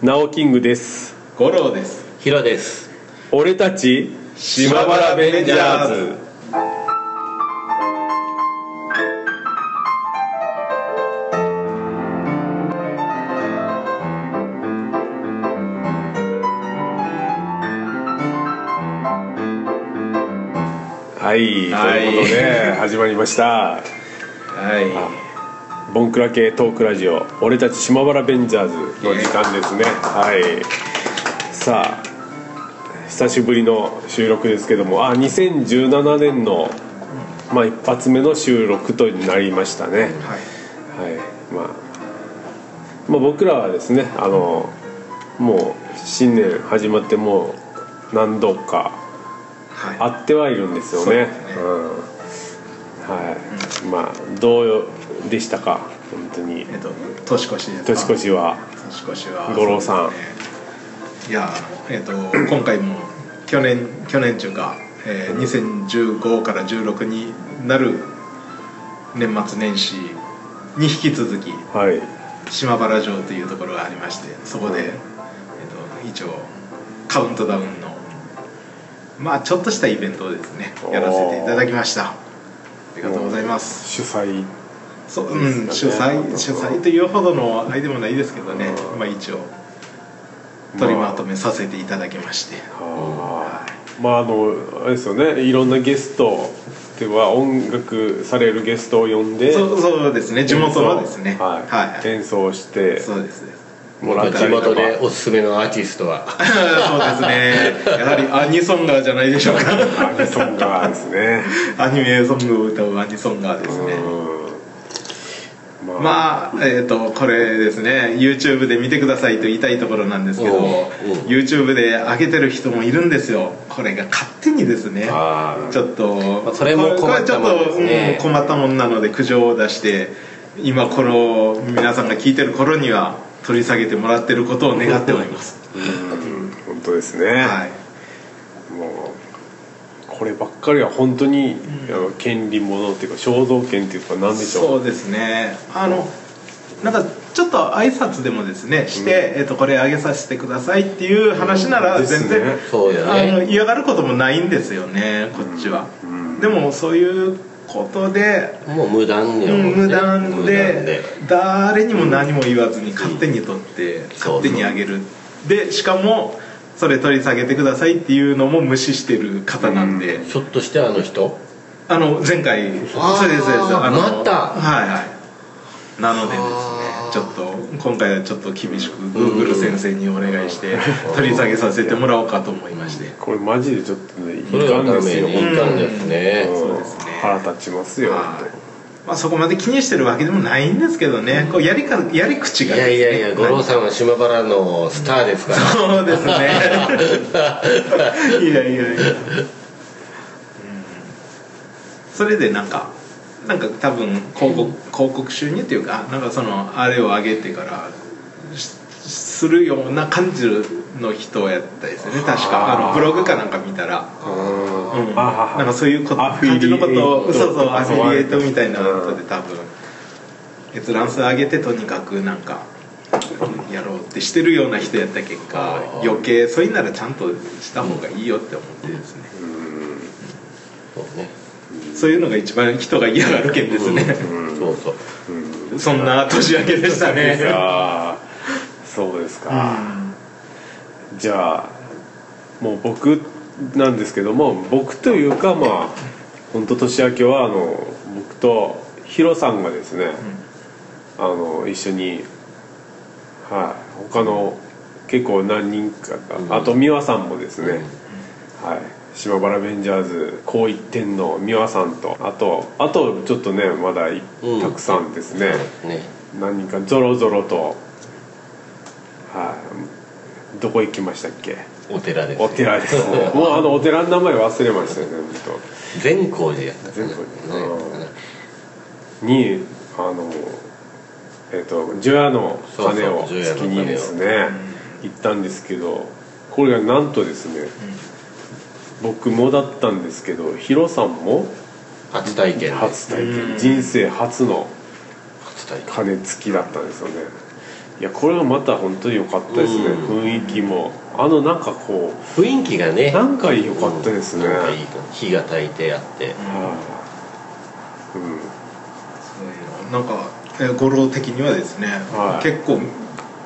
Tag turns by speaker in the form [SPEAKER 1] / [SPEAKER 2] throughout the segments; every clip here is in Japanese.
[SPEAKER 1] ナオキングです。
[SPEAKER 2] 五郎です。
[SPEAKER 3] ヒロです。
[SPEAKER 1] 俺たち島原ベンジャーズ。はい、
[SPEAKER 2] はい。
[SPEAKER 1] ということで始まりました。
[SPEAKER 2] は
[SPEAKER 1] ボンクラ系トークラジオ「俺たち島原ベンジャーズ」の時間ですね。はい。さあ久しぶりの収録ですけどもあ2017年の、まあ、一発目の収録となりましたね。
[SPEAKER 2] いはい。
[SPEAKER 1] はい。まあ、まあ僕らはですねあのもう新年始まってもう何度か
[SPEAKER 2] はい。
[SPEAKER 1] 会ってはいるんですよね。
[SPEAKER 2] そうですね。
[SPEAKER 1] うん。はい、まあどうでしたか？本当に。
[SPEAKER 2] えっと年越しですか？
[SPEAKER 1] 年越しは。
[SPEAKER 2] 年越しは。
[SPEAKER 1] 五郎さん。
[SPEAKER 2] ねいやえっと今回も去年去年中か、えー、2015から16になる年末年始に引き続き
[SPEAKER 1] はい。
[SPEAKER 2] 島原城というところがありましてそこで、えっと、一応カウントダウンのまあちょっとしたイベントをですねやらせていただきました。ありがとうございます。
[SPEAKER 1] 主催
[SPEAKER 2] そう、うん、主催主催。というほどのあれでもないですけどね。
[SPEAKER 1] うん。
[SPEAKER 2] まあ一応取りまとめさせていただきまして、
[SPEAKER 1] あー。まああのあれですよね。いろんなゲストでは音楽されるゲストを呼んで。
[SPEAKER 2] そうそうですね。地元の。ですね
[SPEAKER 1] はい。
[SPEAKER 2] はい、
[SPEAKER 1] 演奏して。
[SPEAKER 2] そうです。ね
[SPEAKER 1] もらったりとか。
[SPEAKER 3] 地元でおすすめのアーティストは。
[SPEAKER 2] そうですね。やはりアニソンガーじゃないでしょうか。
[SPEAKER 1] アニソンガーですね。
[SPEAKER 2] アニメソングを歌うアニソンガーですね。
[SPEAKER 1] うんまあ、
[SPEAKER 2] まあえっ、とこれですね YouTube で見てくださいと言いたいところなんですけど YouTube で上げてる人もいるんですよ。これが勝手にですねちょっと、
[SPEAKER 3] まあそれも困ったもんですね。
[SPEAKER 2] これちょっと、うん困ったもんなので苦情を出して今この皆さんが聞いてる頃には取り下げてもらってることを願っております。
[SPEAKER 1] うん本当ですね、
[SPEAKER 2] はい。
[SPEAKER 1] もうこればっかりは本当に、権利ものっていうか肖像権っていうか何でしょ
[SPEAKER 2] そううですね。あのなんかちょっと挨拶でもですねして、えっとこれ上げさせてくださいっていう話なら全然、
[SPEAKER 3] そうよ
[SPEAKER 2] あの
[SPEAKER 3] ね
[SPEAKER 2] 嫌がることもないんですよねこっちは、でもそういうことで、
[SPEAKER 3] もう無断よ、
[SPEAKER 2] うん
[SPEAKER 3] ね
[SPEAKER 2] 無断
[SPEAKER 3] 無断
[SPEAKER 2] で。誰にも何も言わずに勝手に取って、勝手に上げる。でしかもそれ取り下げてくださいっていうのも無視してる方なんで、
[SPEAKER 3] ひょっとしてあの人？
[SPEAKER 2] あの前回そう。ですそうです。あの
[SPEAKER 3] また？
[SPEAKER 2] はいはい。なのでですねちょっと今回はちょっと厳しく Google 先生にお願いして取り下げさせてもらおうかと思いまして。
[SPEAKER 1] これマジでちょっとねいかんですよ。
[SPEAKER 3] いかんですね、
[SPEAKER 1] うん。
[SPEAKER 2] そうですね。
[SPEAKER 1] 腹立ちますよ、
[SPEAKER 2] はいまあそこまで気にしてるわけでもないんですけどね。こうやりかやり口
[SPEAKER 3] い
[SPEAKER 2] がね。
[SPEAKER 3] やいやいや五郎さんは島原のスターですから。
[SPEAKER 2] そうですね。いやいやいや、うん。それでなんかなんか多分広告広告収入っていうかなんかそのあれを上げてからしするような感じの人やったですよね確か。あのブログかなんか見たら、
[SPEAKER 1] うん。
[SPEAKER 2] なんかそういうこ感じのことをそうそう
[SPEAKER 1] あ
[SPEAKER 2] アフィリエイトみたいな
[SPEAKER 1] うん
[SPEAKER 2] ことで多分閲覧数上げてとにかくなんかやろうってしてるような人やった結果余計それならちゃんとした方がいいよって思ってですね。
[SPEAKER 3] そうね、
[SPEAKER 2] そういうのが一番人が嫌がる件ですね。
[SPEAKER 3] そうそう。
[SPEAKER 1] うん
[SPEAKER 2] そんな年明けでしたね
[SPEAKER 1] そうですか、じゃあもう僕なんですけども僕というかまあ本当年明けはあの僕とヒロさんがですね、あの一緒にはい他の結構何人か
[SPEAKER 3] うん。
[SPEAKER 1] があと美和さんもですね、はい島原ベンジャーズこう一点の美和さんとあとあとちょっとねまだい
[SPEAKER 3] うん。
[SPEAKER 1] たくさんですね、
[SPEAKER 3] ね。
[SPEAKER 1] 何人かゾロゾロとはい。どこ行きましたっけ？
[SPEAKER 3] お寺です
[SPEAKER 1] お寺です。ね もうあのお寺の名前忘れましたよね本
[SPEAKER 3] 善光寺やったかな
[SPEAKER 1] 善光寺
[SPEAKER 3] ね。
[SPEAKER 1] 当にあのえっ、と除夜の鐘を月にですね行ったんですけどこれがなんとですね、僕もだったんですけどヒロさんも
[SPEAKER 3] 初体験で。
[SPEAKER 1] 初体験。
[SPEAKER 2] うん
[SPEAKER 1] 人生初の
[SPEAKER 3] 初体験。
[SPEAKER 1] 鐘付きだったんですよねいやこれがまた本当に良かったですね、
[SPEAKER 3] うん。
[SPEAKER 1] 雰囲気も。あのなんかこ
[SPEAKER 3] 雰囲気がね
[SPEAKER 1] うなんか良かったですね、
[SPEAKER 3] なんかいい火が焚いてあって。
[SPEAKER 1] はい。うん。
[SPEAKER 2] そういうのなんかえー五郎的にはですね、
[SPEAKER 1] はい。
[SPEAKER 2] 結構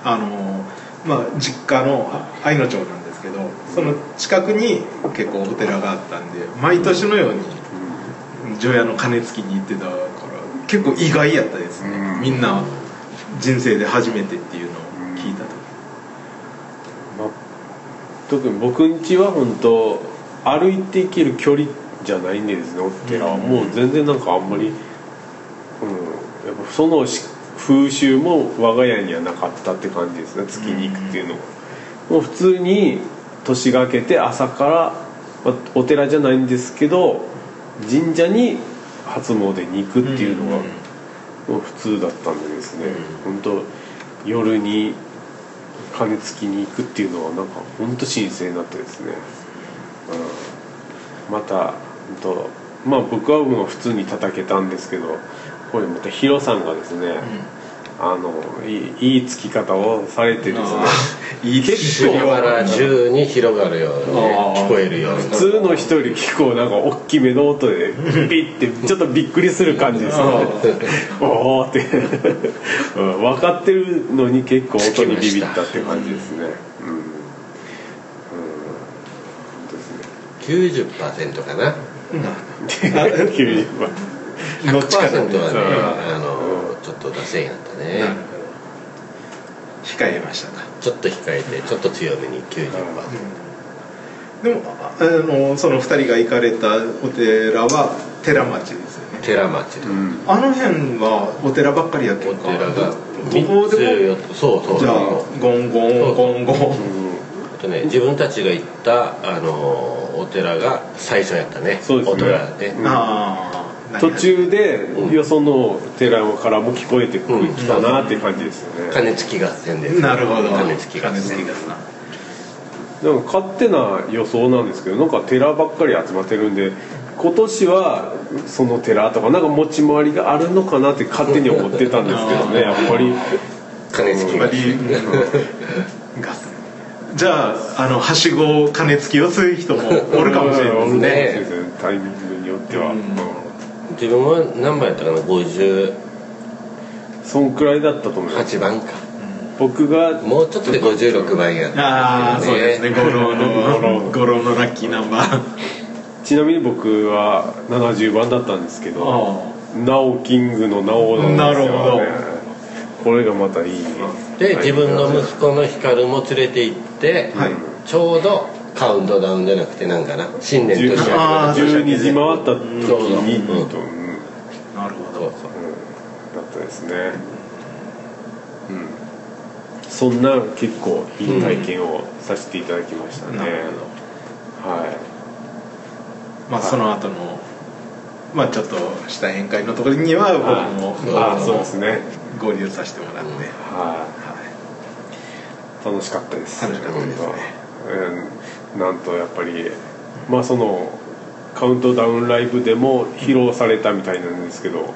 [SPEAKER 2] あのまあ実家のあ愛の町なんですけどその近くに結構お寺があったんで毎年のように除夜の鐘つきに行ってたから結構意外やったですね、
[SPEAKER 1] うん。
[SPEAKER 2] みんな人生で初めてっていうのを聞いた時、
[SPEAKER 1] まあ、特に僕ん家は本当歩いて行ける距離じゃないんでですねお寺は、
[SPEAKER 2] うん。
[SPEAKER 1] もう全然なんかあんまり、うん、やっぱそのし風習も我が家にはなかったって感じですね月に行くっていうのは、もう普通に年が明けて朝から、まあ、お寺じゃないんですけど神社に初詣に行くっていうのが、普通だったんでですね、本当夜に金つきに行くっていうのはなんか本当神聖になってですね、うん、また本当まあ僕はもう普通に叩けたんですけどこれまたヒロさんがですね、あのいいいいつき方をされてですね。
[SPEAKER 2] いい
[SPEAKER 1] 結構
[SPEAKER 3] だから中に広がるように聞こえるように。
[SPEAKER 1] 普通の人より結構なんか大きめの音でビッてちょっとびっくりする感じですよね。おおって、うん、分かってるのに結構音にビビったっていう感じですね。うん、うん、本当ですね
[SPEAKER 3] 90%かな。
[SPEAKER 1] 90番
[SPEAKER 2] どっちか
[SPEAKER 3] 100%はね
[SPEAKER 1] う。ん
[SPEAKER 3] あのと出せんやったね。
[SPEAKER 2] なるほど控えましたか？
[SPEAKER 3] ちょっと控えてちょっと強めに90%
[SPEAKER 2] でもああのその二人が行かれたお寺は寺町ですよね。
[SPEAKER 3] 寺町。で
[SPEAKER 1] うん。
[SPEAKER 2] あの辺はお寺ばっかりやって
[SPEAKER 3] お
[SPEAKER 2] るか
[SPEAKER 3] 寺が
[SPEAKER 2] どこ
[SPEAKER 3] 3つ
[SPEAKER 2] でも
[SPEAKER 3] 4つそうそう
[SPEAKER 2] じゃあゴンゴンゴンゴン。
[SPEAKER 3] あとね自分たちが行ったあのお寺が最初やったね。
[SPEAKER 1] そうですね。
[SPEAKER 3] お寺で。
[SPEAKER 2] ああ
[SPEAKER 1] 途中でよその寺からも聞こえてくるきたなって感じですよね、
[SPEAKER 3] 鐘つき合戦で。す
[SPEAKER 2] なるほど。
[SPEAKER 3] 鐘つき合戦。
[SPEAKER 2] 金付き合
[SPEAKER 1] なんか勝手な予想なんですけどなんか寺ばっかり集まってるんで今年はその寺とかなんか持ち回りがあるのかなって勝手に思ってたんですけどねやっぱり。
[SPEAKER 3] 鐘つき合
[SPEAKER 2] まりガスじゃああのはしご金付きをする人もおるかもしれないですね
[SPEAKER 3] ね
[SPEAKER 1] タイミングによっては、
[SPEAKER 2] うん。
[SPEAKER 1] うん
[SPEAKER 3] 自分は何番やったかな？58
[SPEAKER 1] そんくらいだったと思います
[SPEAKER 3] 番か。
[SPEAKER 1] 僕が
[SPEAKER 3] もうちょっとで56番やった
[SPEAKER 2] ああそうですね。五郎の
[SPEAKER 1] 五郎
[SPEAKER 2] のラッキーナンバー。
[SPEAKER 1] ちなみに僕は70番だったんですけどナオキングのナオなんですよ、ね、
[SPEAKER 2] なるほど。
[SPEAKER 1] これがまたいい。
[SPEAKER 3] で自分の息子の光も連れて行って、
[SPEAKER 2] はい。
[SPEAKER 3] ちょうどカウントダウンじゃなくてなんかな？新年年明け
[SPEAKER 2] あー
[SPEAKER 1] 12時。回った時に、
[SPEAKER 3] そうそう。
[SPEAKER 1] うんうん
[SPEAKER 2] なるほ
[SPEAKER 3] そう
[SPEAKER 2] ど
[SPEAKER 3] そう
[SPEAKER 1] だったですね。うん。そんな結構いい体験をさせていただきましたね、
[SPEAKER 2] なるほど。
[SPEAKER 1] はい。
[SPEAKER 2] まあその後のまあちょっとした宴会のところには僕も
[SPEAKER 1] ああそうですね。
[SPEAKER 2] 合流させてもらって、
[SPEAKER 3] うん
[SPEAKER 1] はい。
[SPEAKER 2] はい。
[SPEAKER 1] 楽しかったです。
[SPEAKER 2] 楽しかったですね。
[SPEAKER 1] うんなんとやっぱりまあそのカウントダウンライブでも披露されたみたいなんですけど、
[SPEAKER 2] うん。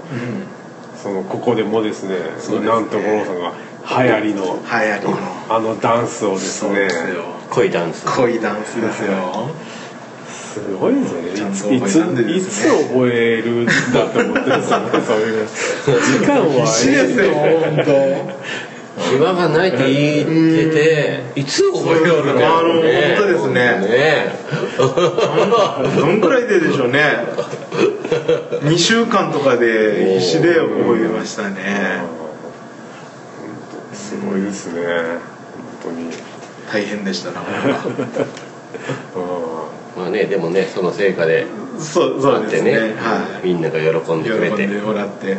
[SPEAKER 1] そのここでもですね
[SPEAKER 2] ですね。
[SPEAKER 1] なんと五郎さんが流行りの
[SPEAKER 2] 流行りの。
[SPEAKER 1] あのダンスをですね。
[SPEAKER 2] すよ。
[SPEAKER 3] 恋ダンス。
[SPEAKER 2] 恋ダンスですよ。
[SPEAKER 1] すごいですね
[SPEAKER 2] ちゃんと
[SPEAKER 1] いついつ
[SPEAKER 2] 覚え
[SPEAKER 1] るんだと思ってるんですよねそういう時間は
[SPEAKER 2] 必死ですよ本
[SPEAKER 3] 暇がないって言ってていつ覚えよるね
[SPEAKER 2] あの本当ですね。
[SPEAKER 3] ね
[SPEAKER 2] 当どんくらいででしょうね。2週間とかで必死で覚えましたね。
[SPEAKER 1] すごいですね。本当に。
[SPEAKER 2] 大変でしたな。
[SPEAKER 1] う
[SPEAKER 3] まあねでもねその成果で
[SPEAKER 2] そうそうですね。
[SPEAKER 3] あってね
[SPEAKER 2] は
[SPEAKER 3] みんなが喜ん
[SPEAKER 2] い
[SPEAKER 3] でくれて。
[SPEAKER 2] 喜んでもらって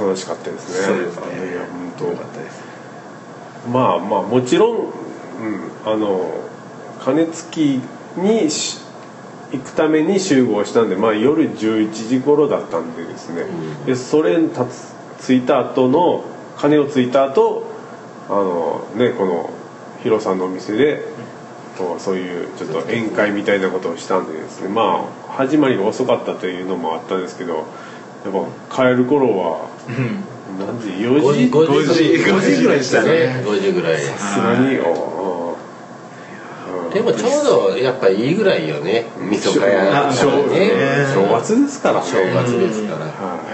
[SPEAKER 1] 楽しかったですね。
[SPEAKER 2] そうですね。
[SPEAKER 1] いや本当。
[SPEAKER 2] よかったです。
[SPEAKER 1] まあまあもちろん、うん、あの鐘つきにし行くために集合したんで、まあ、夜11時頃だったんでですね、
[SPEAKER 3] うん。
[SPEAKER 1] でそれに着いた後の鐘をついた後あのねこのヒロさんのお店でそういうちょっと宴会みたいなことをしたんでですね。まあ始まりが遅かったというのもあったんですけどやっぱ帰る頃は
[SPEAKER 2] うん。
[SPEAKER 1] 何時？4
[SPEAKER 3] 5時
[SPEAKER 1] 時
[SPEAKER 3] ？5
[SPEAKER 2] 5時？5時ぐらいでしたね。
[SPEAKER 3] 5時ぐらい
[SPEAKER 1] さすがに。お
[SPEAKER 3] でもちょうどやっぱいいぐらいよね。味噌かや
[SPEAKER 2] あ
[SPEAKER 1] 正
[SPEAKER 3] ね。
[SPEAKER 1] 正月ですからね。
[SPEAKER 3] 正月ですから。
[SPEAKER 2] い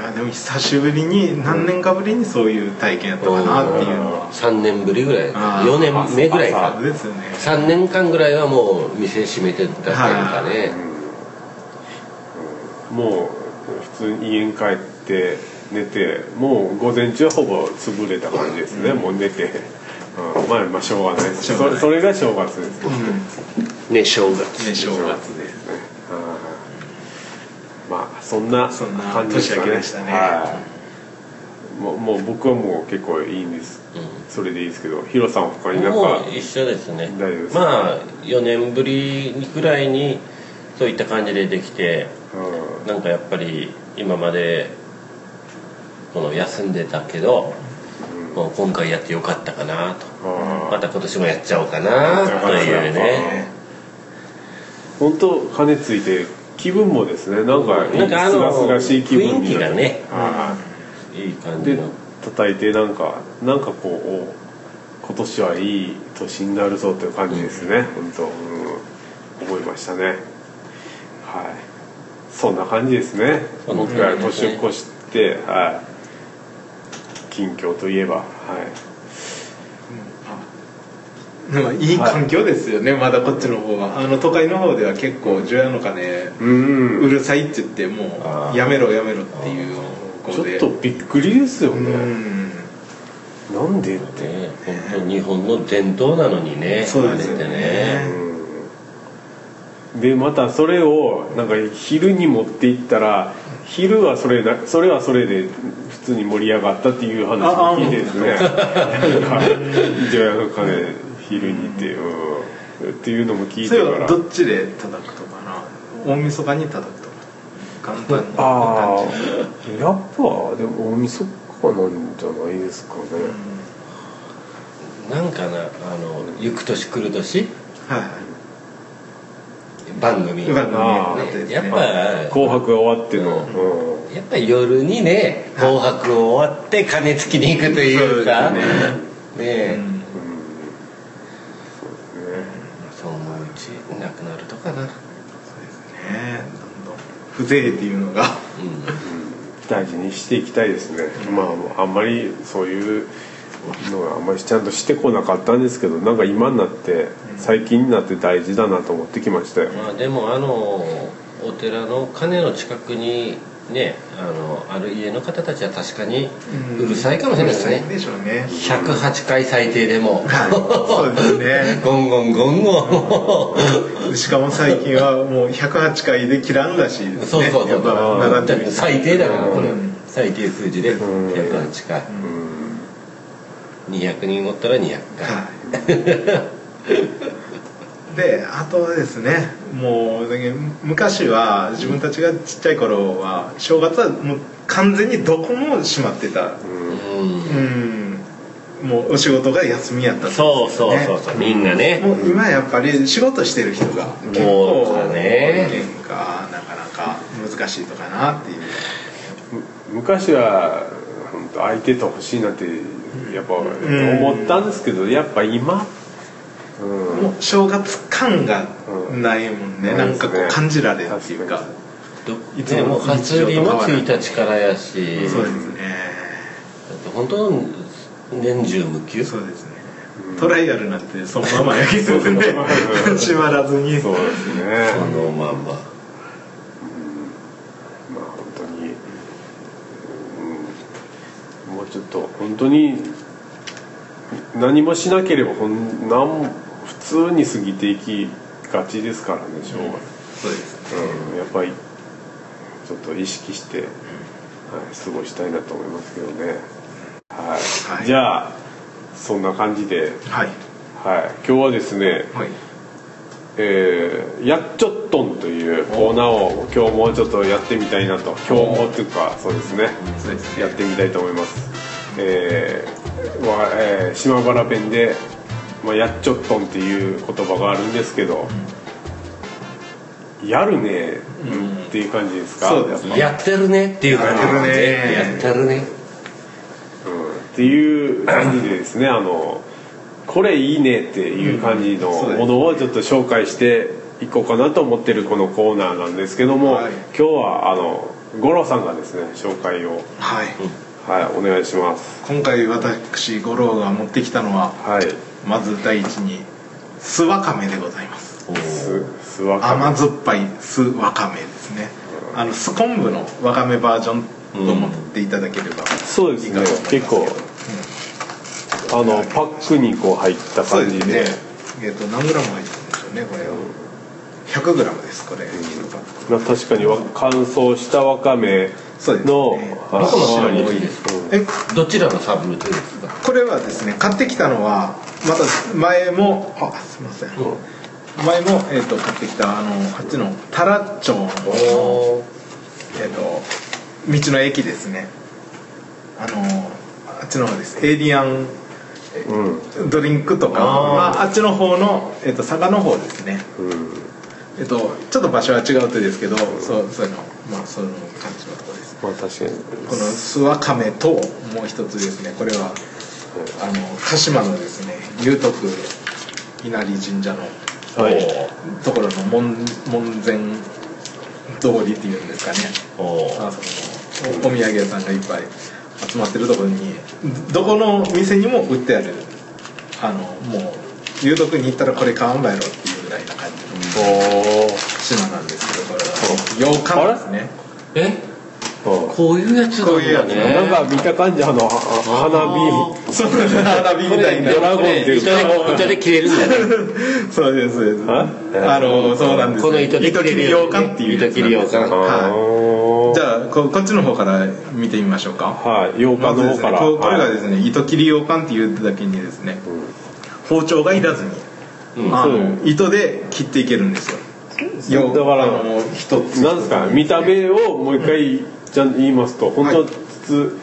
[SPEAKER 2] やでも久しぶりに何年かぶりにそういう体験やったかなっていう。のは
[SPEAKER 3] 3年ぶりぐらい。
[SPEAKER 2] あー。
[SPEAKER 3] 4年目ぐらいか。
[SPEAKER 2] ですよね。
[SPEAKER 3] 3年間ぐらいはもう店閉めてたというかね。
[SPEAKER 1] もう普通に家に帰って寝てもう午前中はほぼ潰れた感じですね、もう寝て、うん、まあまあしょうがないです。
[SPEAKER 2] しょう。がない
[SPEAKER 1] そそれが正月ですね、
[SPEAKER 3] ね正月。
[SPEAKER 2] ね正月で
[SPEAKER 1] うんまあそんな
[SPEAKER 2] そんな
[SPEAKER 1] 感じですか
[SPEAKER 2] 年明けでしたね。
[SPEAKER 1] はい。もうもう僕はもう結構いいんです、それでいいですけどヒロさんは他になん
[SPEAKER 3] も
[SPEAKER 1] か
[SPEAKER 3] う一緒ですね。
[SPEAKER 1] 大丈夫ですか？
[SPEAKER 3] まあ4年ぶりぐらいにそういった感じでできて
[SPEAKER 1] うん
[SPEAKER 3] なんかやっぱり今までこの休んでたけど、もう今回やってよかったかなと。また今年もやっちゃおうかなというね。
[SPEAKER 1] 本当羽ついて気分もですねなんか
[SPEAKER 3] なんかあの
[SPEAKER 1] すがすがしい気分になる。
[SPEAKER 3] 雰囲気がね
[SPEAKER 1] はい
[SPEAKER 3] い感
[SPEAKER 1] で
[SPEAKER 3] じの。
[SPEAKER 1] 叩いてなんかなんかこうお今年はいい年になるぞという感じですね、本当、うん、思いましたね。はいそんな感じですね。僕ら年を越してはい。近況といえばはい。
[SPEAKER 2] でもいい環境ですよね、まだこっちの方は。あの都会の方では結構除夜の鐘
[SPEAKER 1] うん。
[SPEAKER 2] うるさいって言ってもうやめろやめろっていう
[SPEAKER 1] ちょっとびっくりですよ
[SPEAKER 2] う
[SPEAKER 1] ね、
[SPEAKER 2] ん。
[SPEAKER 1] なんでって。
[SPEAKER 3] ね。本当日本の伝統なのにね
[SPEAKER 2] そうですよね。
[SPEAKER 3] ね
[SPEAKER 1] でまたそれをなんか昼に持っていったら昼はそれだそれはそれで普通に盛り上がったっていう話を聞いてですね。なんか除夜の鐘昼にって、うん、っていうのも聞い
[SPEAKER 2] それは
[SPEAKER 1] てから
[SPEAKER 2] どっちで叩くとかな？大晦日に叩くとか。簡単に。
[SPEAKER 1] あ
[SPEAKER 2] 感じ
[SPEAKER 1] あやっぱでも大晦日なんじゃないですかね、
[SPEAKER 3] なんかなあの行く年来る年？
[SPEAKER 2] はいはい
[SPEAKER 3] 番組。やっぱ
[SPEAKER 1] 紅白が終わっての、うん。
[SPEAKER 3] やっぱり夜にね「紅白」終わって鐘つきに行くというか。
[SPEAKER 2] そう
[SPEAKER 3] ね
[SPEAKER 2] です
[SPEAKER 3] え。
[SPEAKER 2] うん。
[SPEAKER 3] そのうちなくなるとかな。
[SPEAKER 2] そうですね。どんどん。風情っていうのが。
[SPEAKER 1] 大事にしていきたいですね、まああんまりそういうのがあんまりちゃんとしてこなかったんですけどなんか今になって最近になって大事だなと思ってきましたよ、
[SPEAKER 3] まあでもあのお寺の鐘の近くにねあのある家の方たちは確かにうるさいかもしれないですね。
[SPEAKER 2] うるさいでしょうね。
[SPEAKER 3] 108回最低でも。
[SPEAKER 2] そうですね。
[SPEAKER 3] ゴンゴンゴンゴン。
[SPEAKER 2] しかも最近はもう108回で切らんらしいですね。
[SPEAKER 3] そうそうそう。最低だからこれ。
[SPEAKER 2] うん。
[SPEAKER 3] 最低数字で
[SPEAKER 1] うん。
[SPEAKER 3] 108回200人おったら200回。
[SPEAKER 2] はい、であとはですねもう昔は自分たちがちっちゃい頃は正月はもう完全にどこも閉まってた。
[SPEAKER 3] うん。
[SPEAKER 2] うん。もうお仕事が休みやったって
[SPEAKER 3] そうそうそうそう。みんなね。
[SPEAKER 2] もう今やっぱり仕事してる人が結
[SPEAKER 3] も
[SPEAKER 2] 構
[SPEAKER 3] うね
[SPEAKER 2] 変化なかなか難しいとかなっていう。
[SPEAKER 1] 昔は本当相手と欲しいなってやっぱ思ったんですけどやっぱ今？うん。
[SPEAKER 2] もう正月感がないもんね、
[SPEAKER 1] うん。
[SPEAKER 2] なんかこう感じられるっていうか、
[SPEAKER 3] ど
[SPEAKER 2] いつも
[SPEAKER 3] ねもう初売りも1日からやし。
[SPEAKER 2] そうですね。
[SPEAKER 3] 本当年中無休。
[SPEAKER 2] そうですね、トライアルなんてそのままやけどね。閉まらずに。
[SPEAKER 1] そうですね。
[SPEAKER 3] そのまん。ま
[SPEAKER 1] まあ本当に、うん、もうちょっと本当に何もしなければほんなんも普通に過ぎていきがちですからね正月、
[SPEAKER 2] そうです。
[SPEAKER 1] うんやっぱりちょっと意識して、はい、過ごしたいなと思いますけどね、はい。
[SPEAKER 2] はい。
[SPEAKER 1] じゃあそんな感じで、
[SPEAKER 2] はい。
[SPEAKER 1] はい、今日はですね
[SPEAKER 2] はい。
[SPEAKER 1] えーやっちょっとんというコーナーを今日もちょっとやってみたいなと。今日もっていうかそうですね。
[SPEAKER 2] そうですね。
[SPEAKER 1] やってみたいと思います。えーわえー島原弁で、まあ、やっちょっとんっていう言葉があるんですけど、やるね、っていう感じですか？
[SPEAKER 2] そうですね。
[SPEAKER 3] やってるねっていう感じ。
[SPEAKER 2] やってるね。
[SPEAKER 3] やってるね。
[SPEAKER 1] っていう感じでですねあのこれいいねっていう感じのものをちょっと紹介していこうかなと思ってるこのコーナーなんですけども、
[SPEAKER 2] はい。
[SPEAKER 1] 今日はあの五郎さんがですね紹介を
[SPEAKER 2] はい
[SPEAKER 1] はいお願いします。
[SPEAKER 2] 今回私五郎が持ってきたのは
[SPEAKER 1] はい。
[SPEAKER 2] まず第一に酢わかめでございます。
[SPEAKER 1] すすわかめ。
[SPEAKER 2] 甘酸っぱい酢わかめですね。あの酢昆布のわかめバージョンと思っていただければ
[SPEAKER 1] そうですね。結構あのパックにこう入った感じで。
[SPEAKER 2] ね。えっ、と何グラム入ってるんでしょうねこれは。100グラムですこれ。1パック
[SPEAKER 1] まあ確かにわ乾燥したわかめ
[SPEAKER 2] そうです
[SPEAKER 1] の
[SPEAKER 2] ね
[SPEAKER 1] あ
[SPEAKER 3] どこの白に
[SPEAKER 1] うん
[SPEAKER 3] 多い。ですか？
[SPEAKER 2] え？
[SPEAKER 3] どちらのサブルテですか？
[SPEAKER 2] これはですね買ってきたのはまた前もあすいません、前も、えー、と買ってきたあのあっちの太良町の、
[SPEAKER 3] お
[SPEAKER 2] えー、と道の駅ですね。あのあっちの方です。エイリアン
[SPEAKER 1] うん。
[SPEAKER 2] ドリンクとか。
[SPEAKER 3] あー。
[SPEAKER 2] まあ、あっちの方の、えー、と佐賀の方ですね。
[SPEAKER 1] うん。
[SPEAKER 2] えっとちょっと場所は違うとですけどそうそういうのまあそういう感じのところです
[SPEAKER 1] まあ確かに
[SPEAKER 2] この諏訪亀ともう一つですねこれはあの鹿島のですね龍徳稲荷神社の
[SPEAKER 1] はい。
[SPEAKER 2] ところの門門前通りっていうんですかね。
[SPEAKER 3] お
[SPEAKER 2] あそのおお土産屋さんがいっぱい集まってるところにどこの店にも売ってあるあのもう龍徳に行ったらこれ買わんばやろっていうぐらいな感じの
[SPEAKER 1] お
[SPEAKER 2] 島なんですけどこれは。洋館ですね。
[SPEAKER 3] え？
[SPEAKER 1] お
[SPEAKER 3] こういうやつ
[SPEAKER 2] こういうやつ。
[SPEAKER 1] なんか見た感じあのは花火。
[SPEAKER 2] そう花火みたいな。
[SPEAKER 1] ドラゴンっていう
[SPEAKER 3] 糸で糸で切れるんだね。
[SPEAKER 2] そうですそうです。
[SPEAKER 1] あ？
[SPEAKER 2] あのそうなんです
[SPEAKER 3] この糸で
[SPEAKER 2] 糸切り洋館っていう
[SPEAKER 3] 糸切り洋館
[SPEAKER 2] はいじ
[SPEAKER 1] ゃ
[SPEAKER 2] ゃあここっちの方から見てみましょうか。
[SPEAKER 1] はい。洋館の方から。
[SPEAKER 2] ねここれがで
[SPEAKER 1] は
[SPEAKER 2] すね糸切り洋館っていうだけにですね包丁がいらずに、
[SPEAKER 3] うん。
[SPEAKER 2] 糸で切っていけるんですよ。よ
[SPEAKER 1] だから
[SPEAKER 2] 一つ
[SPEAKER 1] いなんですか見た目をもう一回じゃん言いますと本当
[SPEAKER 2] はい。
[SPEAKER 1] 筒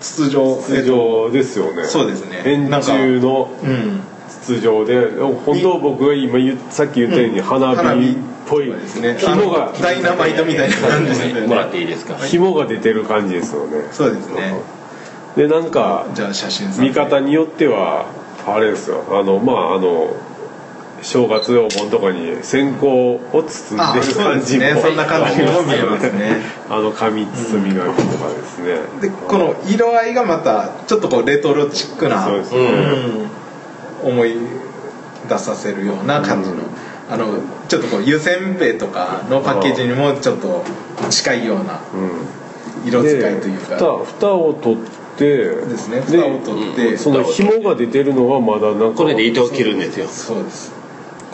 [SPEAKER 2] 筒状。
[SPEAKER 1] 筒状ですよね。
[SPEAKER 2] そうですね。
[SPEAKER 1] 円柱の
[SPEAKER 2] うん。
[SPEAKER 1] 筒状で本当僕が今さっき言ったように花火っぽい
[SPEAKER 2] そうですね。
[SPEAKER 1] 紐が
[SPEAKER 2] ダイナマイトみたいな感じで。すよ
[SPEAKER 3] もらっ
[SPEAKER 2] ね。
[SPEAKER 3] てい。いですか
[SPEAKER 1] 紐が出てる感じですよね。
[SPEAKER 2] そうですね。
[SPEAKER 1] でなんか
[SPEAKER 2] じゃあ写真
[SPEAKER 1] 見方によってはあれですよ。あのまああの正月お盆とかに線香を包ん
[SPEAKER 2] あ
[SPEAKER 1] でる
[SPEAKER 2] そうです
[SPEAKER 1] 感じも
[SPEAKER 2] ね。そんな感じも見えますね。
[SPEAKER 1] あの紙包み紙とかですね、
[SPEAKER 2] でこの色合いがまたちょっとこうレトロチックな
[SPEAKER 1] そうですね、
[SPEAKER 2] うん思い出させるような感じの、あのちょっとこう湯せんべいとかのパッケージにもちょっと近いような
[SPEAKER 1] うん。
[SPEAKER 2] 色使い
[SPEAKER 1] で
[SPEAKER 2] というか。
[SPEAKER 1] 蓋蓋を取って
[SPEAKER 2] ですね。蓋を取って、
[SPEAKER 1] その紐が出てるのはまだなんか
[SPEAKER 3] これで糸を切るんですよ。
[SPEAKER 2] そうです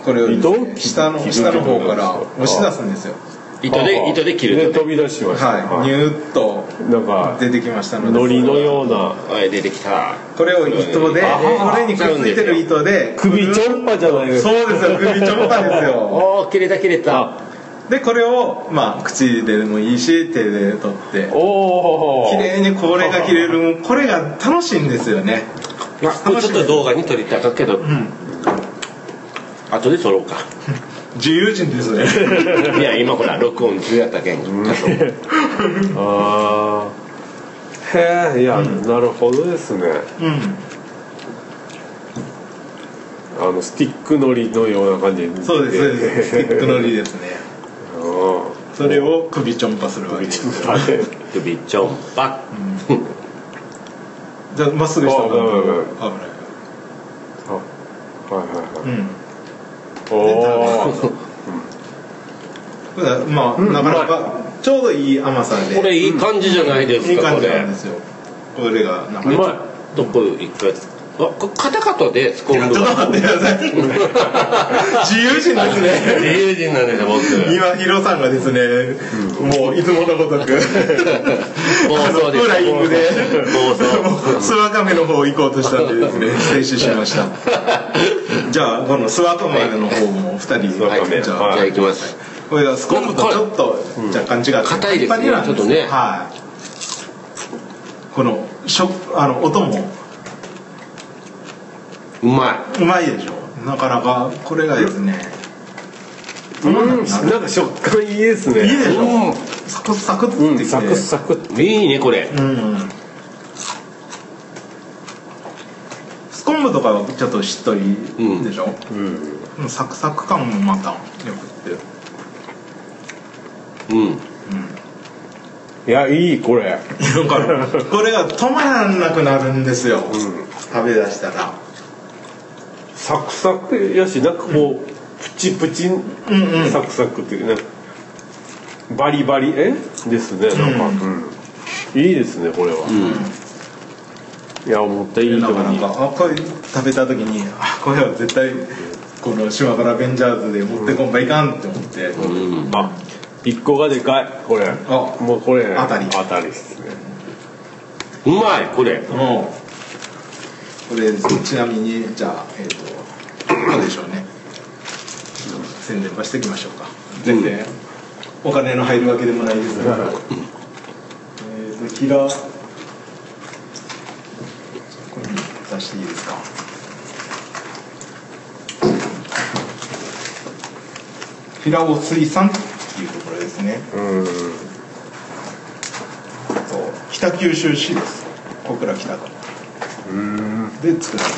[SPEAKER 2] これを下の下の方から押し出すんですよ。
[SPEAKER 3] 糸で糸で切ると
[SPEAKER 1] で飛び出しました、
[SPEAKER 2] はい、ニューッと
[SPEAKER 1] なんか
[SPEAKER 2] 出てきましたので。
[SPEAKER 1] 海苔のような。
[SPEAKER 3] はい出てきた。
[SPEAKER 2] これを糸で
[SPEAKER 3] あ
[SPEAKER 2] これにくっついてる糸で
[SPEAKER 1] 首ちょんぱじゃないですか。
[SPEAKER 2] そうですよ。首ちょんぱですよ。
[SPEAKER 3] おお切れた切れた。
[SPEAKER 1] あ。
[SPEAKER 2] でこれをまあ口でもいいし手で取って。
[SPEAKER 1] おお
[SPEAKER 2] 綺麗にこれが切れる。これが楽しいんですよね。
[SPEAKER 3] あこれちょっと動画に撮りたかったけど
[SPEAKER 2] うん
[SPEAKER 3] 後で撮ろうか。
[SPEAKER 2] 自由人ですね。
[SPEAKER 3] いや今ほら録音中やったけん。
[SPEAKER 1] ああへえいや、なるほどですね。
[SPEAKER 2] うん。
[SPEAKER 1] あのスティックのりのような感じ
[SPEAKER 2] そうですそうです。スティックのりですね。
[SPEAKER 1] あ
[SPEAKER 2] それを首ちょんぱするわ
[SPEAKER 1] あ
[SPEAKER 2] けです
[SPEAKER 3] 首ちょんぱ。
[SPEAKER 2] じゃあまっすぐしたら
[SPEAKER 1] あ危ない。はいはいはい、
[SPEAKER 2] まあなかなかちょうどいい甘さで。
[SPEAKER 3] これいい感じじゃないですか
[SPEAKER 2] いい感じ
[SPEAKER 3] これ
[SPEAKER 2] なんですよ。これが
[SPEAKER 3] どこ一回。あこカタカタでスコンブ
[SPEAKER 2] ちょっと
[SPEAKER 3] が
[SPEAKER 2] 待ってください。自由人ですね。
[SPEAKER 3] 自由人なんですよ僕。
[SPEAKER 2] 今ヒロさんがですね、もういつものごとく。
[SPEAKER 3] 暴走です。
[SPEAKER 2] フライングで。スワカメの方行こうとしたんでですね 停止しましたじゃあこのスワカメの方も二人、
[SPEAKER 1] スワカメ
[SPEAKER 2] じゃあ、
[SPEAKER 1] はい。
[SPEAKER 3] きます。
[SPEAKER 2] これはスコンブとちょっと若干違って
[SPEAKER 3] 硬いですね。ちょっとね。
[SPEAKER 2] はい。この食あの音も。
[SPEAKER 3] うま
[SPEAKER 2] うまいでしょ。なかなかこれがですね。
[SPEAKER 1] うん。なんか食感いいですね。
[SPEAKER 2] いいでしょ、
[SPEAKER 3] うん。
[SPEAKER 2] サクサクって
[SPEAKER 3] いいねこれ。
[SPEAKER 2] うん昆布とかはちょっとしっとりでしょ、
[SPEAKER 1] うん。
[SPEAKER 2] サクサク感もまたよくって。
[SPEAKER 3] うん。
[SPEAKER 1] いやいいこれ。
[SPEAKER 2] これが止まらなくなるんですよ、食べ出したら。
[SPEAKER 1] サクサクやしなんかこうプチプチ
[SPEAKER 2] うんうん。
[SPEAKER 1] サクサクっていうね。バリバリえ？ですねなんか、うん。いいですねこれは、いや思ったいい
[SPEAKER 2] からなんかあこれ食べた時にあこれは絶対この島原ベンジャーズで持ってこんばいかんって思って、
[SPEAKER 1] あ一個がでかい。これ。
[SPEAKER 2] あ
[SPEAKER 1] もうこれ。
[SPEAKER 2] 当たり。
[SPEAKER 1] 当たりですね。
[SPEAKER 3] うまいこれ。
[SPEAKER 2] もうこれちなみにじゃあえっ、とどうでしょうね。宣伝はしていきましょうか。全然、お金の入るわけでもないですが、えっ、と平これに出していいですか？平尾水産？っていうところですね。
[SPEAKER 1] うん。
[SPEAKER 2] そう。北九州市です。小倉北区。
[SPEAKER 1] うん。
[SPEAKER 2] で作られて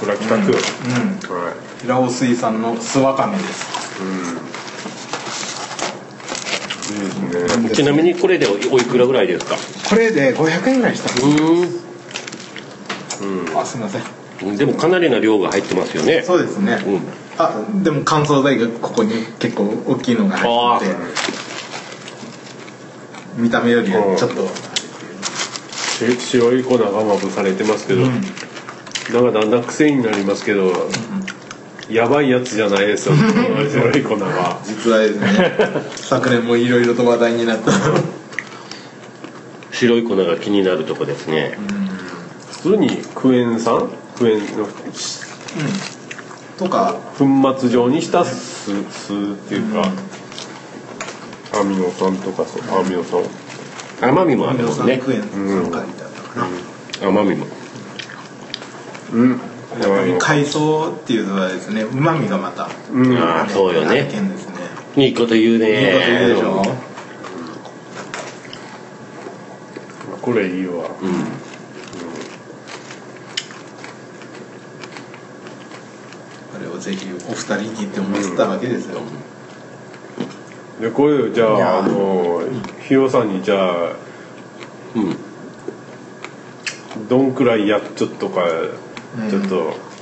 [SPEAKER 1] これは北区、
[SPEAKER 2] るん。うん、
[SPEAKER 1] はい。
[SPEAKER 2] 平尾水産の諏訪亀です。
[SPEAKER 1] いいですね
[SPEAKER 3] ちなみにこれでおおいくらぐらいですか？
[SPEAKER 2] これで500円ぐらいした。んです
[SPEAKER 3] う
[SPEAKER 2] あすいません。
[SPEAKER 3] ん。でもかなりな量が入ってますよね。
[SPEAKER 2] そうですね、
[SPEAKER 3] うん。
[SPEAKER 2] あでも乾燥剤がここに結構大きいのが入ってて見た目よりはちょっと。
[SPEAKER 1] し白い粉がまぶされてますけど、なんかだんだん癖になりますけど、やばいやつじゃないですよ。白い粉が
[SPEAKER 2] 実はですね 昨年もいろいろと話題になった。
[SPEAKER 3] 白い粉が気になるとこですね。
[SPEAKER 1] 普通にクエン酸？クエンの。
[SPEAKER 2] とか。
[SPEAKER 1] 粉末状にした酢酢っていうか、アミノ酸とかそう。アミノ酸。
[SPEAKER 3] 甘みもあるもんね。
[SPEAKER 2] クエン酸書いてあったかな、
[SPEAKER 3] 甘みも。
[SPEAKER 1] うん
[SPEAKER 2] やっぱり海藻っていうのはですねうまみがまた
[SPEAKER 1] うん。
[SPEAKER 3] ああそうよね。
[SPEAKER 2] ですね。
[SPEAKER 3] いいこと言う
[SPEAKER 2] いいこと言う
[SPEAKER 3] ね
[SPEAKER 2] でしょ。
[SPEAKER 1] これいいわ。
[SPEAKER 3] うん。
[SPEAKER 2] これをぜひお二人にって思ってたわけですよ、
[SPEAKER 1] でこれじゃああのヒロさんにじゃあ
[SPEAKER 3] うん。
[SPEAKER 1] どんくらいやっちょっとかちょっと。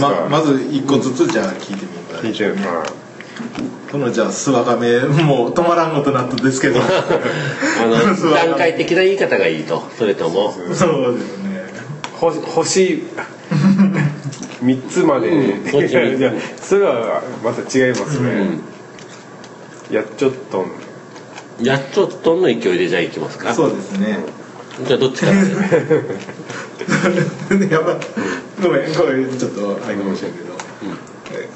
[SPEAKER 2] ままず一個ずつじゃあ聞いてみてください
[SPEAKER 1] 聞いてまあ
[SPEAKER 2] このじゃあ諏訪亀もう止まらんことなったですけど。
[SPEAKER 3] あの段階的な言い方がいいとそれとも。
[SPEAKER 2] そうですね。
[SPEAKER 1] ほ星。三つまで、
[SPEAKER 3] うん。そっちに
[SPEAKER 1] いやそれはまた違いますね、やっちょっと
[SPEAKER 3] やっちょっとの勢いでじゃあいきますか。
[SPEAKER 2] そうですね
[SPEAKER 3] じゃあどっちから？
[SPEAKER 2] やばい。ごめんごめんちょっとあれかもしれんけど、